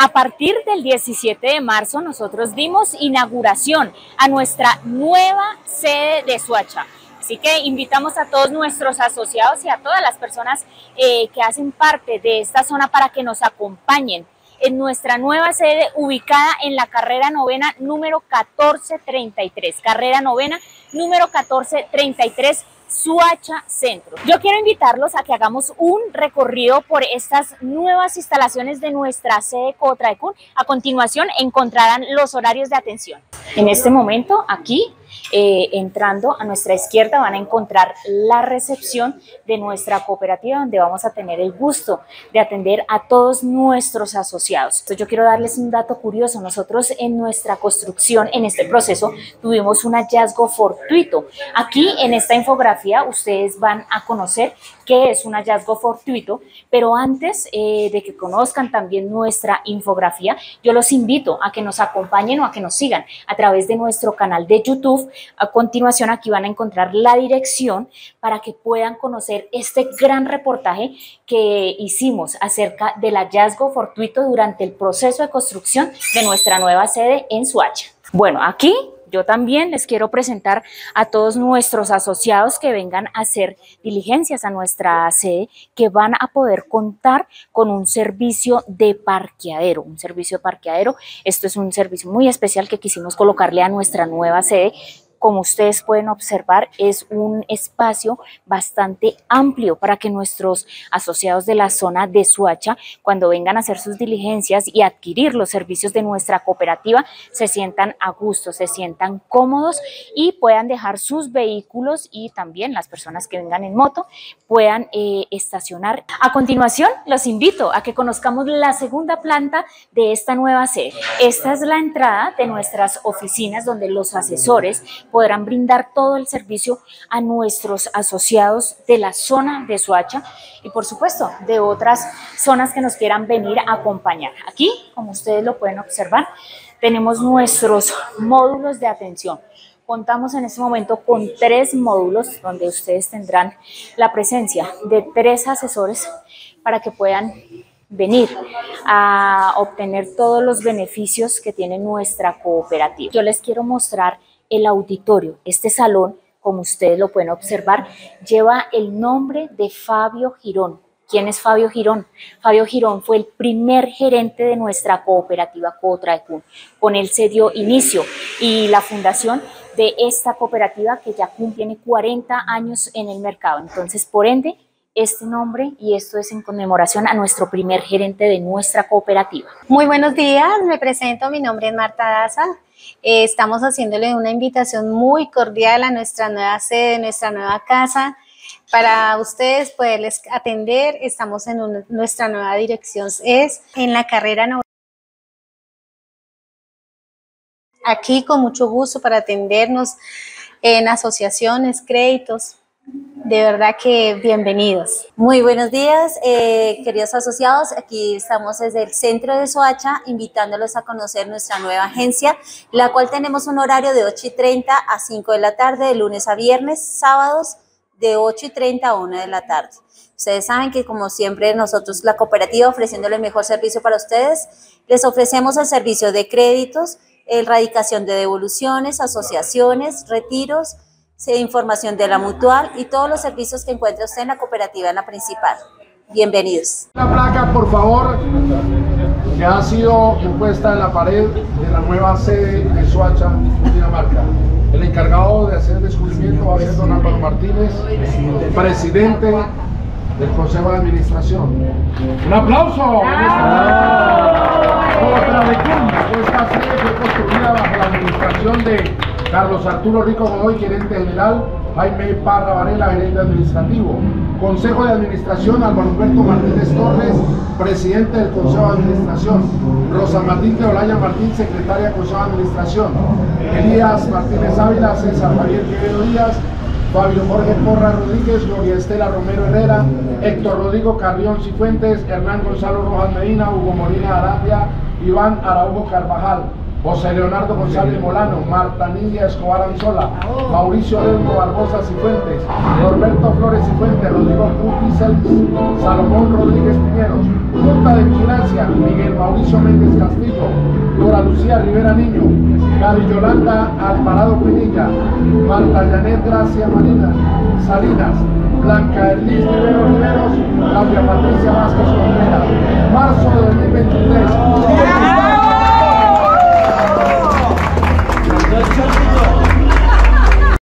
A partir del 17 de marzo nosotros dimos inauguración a nuestra nueva sede de Suacha. Así que invitamos a todos nuestros asociados y a todas las personas eh, que hacen parte de esta zona para que nos acompañen en nuestra nueva sede ubicada en la carrera novena número 1433. Carrera novena número 1433 Suacha Centro. Yo quiero invitarlos a que hagamos un recorrido por estas nuevas instalaciones de nuestra sede Cotraecun. A continuación encontrarán los horarios de atención. En este momento, aquí eh, entrando a nuestra izquierda van a encontrar la recepción de nuestra cooperativa donde vamos a tener el gusto de atender a todos nuestros asociados. Entonces yo quiero darles un dato curioso. Nosotros en nuestra construcción, en este proceso, tuvimos un hallazgo fortuito. Aquí en esta infografía ustedes van a conocer qué es un hallazgo fortuito, pero antes eh, de que conozcan también nuestra infografía, yo los invito a que nos acompañen o a que nos sigan a través de nuestro canal de YouTube a continuación aquí van a encontrar la dirección para que puedan conocer este gran reportaje que hicimos acerca del hallazgo fortuito durante el proceso de construcción de nuestra nueva sede en Suacha. Bueno, aquí yo también les quiero presentar a todos nuestros asociados que vengan a hacer diligencias a nuestra sede, que van a poder contar con un servicio de parqueadero, un servicio de parqueadero. Esto es un servicio muy especial que quisimos colocarle a nuestra nueva sede como ustedes pueden observar, es un espacio bastante amplio para que nuestros asociados de la zona de Suacha, cuando vengan a hacer sus diligencias y adquirir los servicios de nuestra cooperativa, se sientan a gusto, se sientan cómodos y puedan dejar sus vehículos y también las personas que vengan en moto puedan eh, estacionar. A continuación, los invito a que conozcamos la segunda planta de esta nueva sede. Esta es la entrada de nuestras oficinas donde los asesores podrán brindar todo el servicio a nuestros asociados de la zona de Soacha y por supuesto de otras zonas que nos quieran venir a acompañar. Aquí, como ustedes lo pueden observar, tenemos nuestros módulos de atención. Contamos en este momento con tres módulos donde ustedes tendrán la presencia de tres asesores para que puedan venir a obtener todos los beneficios que tiene nuestra cooperativa. Yo les quiero mostrar el auditorio, este salón, como ustedes lo pueden observar, lleva el nombre de Fabio Girón. ¿Quién es Fabio Girón? Fabio Girón fue el primer gerente de nuestra cooperativa Cotraecun. Con él se dio inicio y la fundación de esta cooperativa que ya tiene 40 años en el mercado. Entonces, por ende, este nombre y esto es en conmemoración a nuestro primer gerente de nuestra cooperativa. Muy buenos días, me presento, mi nombre es Marta Daza. Eh, estamos haciéndole una invitación muy cordial a nuestra nueva sede, nuestra nueva casa. Para ustedes poderles atender, estamos en nuestra nueva dirección, es en la carrera Aquí con mucho gusto para atendernos en asociaciones, créditos, de verdad que bienvenidos. Muy buenos días, eh, queridos asociados. Aquí estamos desde el centro de Soacha, invitándolos a conocer nuestra nueva agencia, la cual tenemos un horario de 8 y 30 a 5 de la tarde, de lunes a viernes, sábados de 8 y 30 a 1 de la tarde. Ustedes saben que como siempre nosotros, la cooperativa, ofreciéndole el mejor servicio para ustedes, les ofrecemos el servicio de créditos, erradicación de devoluciones, asociaciones, retiros, información de la mutual y todos los servicios que encuentre usted en la cooperativa en la principal. Bienvenidos. La placa, por favor, que ha sido impuesta en la pared de la nueva sede de Suacha, Dinamarca. El encargado de hacer el descubrimiento va a ser don Álvaro Martínez, presidente del Consejo de Administración. ¡Un aplauso! Otra de esta sede fue construida bajo la administración de Carlos Arturo Rico Godoy, gerente general, Jaime Parra Varela, gerente administrativo. Consejo de Administración, Álvaro Humberto Martínez Torres, presidente del Consejo de Administración. Rosa Martín Olaya Martín, secretaria del Consejo de Administración. Elías Martínez Ávila, César Javier Quevedo Díaz, Fabio Jorge Porra Rodríguez, Gloria Estela Romero Herrera, Héctor Rodrigo Carrión Cifuentes, Hernán Gonzalo Rojas Medina, Hugo Molina Arabia, Iván Araujo Carvajal. José Leonardo González Molano, Marta Nidia Escobar Anzola, Mauricio Delmo Barbosa Cifuentes, Norberto Flores Cifuentes, Rodrigo Cuti Salomón Rodríguez Piñeros, Junta de Vigilancia, Miguel Mauricio Méndez Castillo, Dora Lucía Rivera Niño, Gaby Yolanda Alvarado Pinilla, Marta Janet Gracia Marina, Salinas, Blanca Elis Rivero Riveros, Claudia Patricia Vázquez Contreras. Marzo de 2023.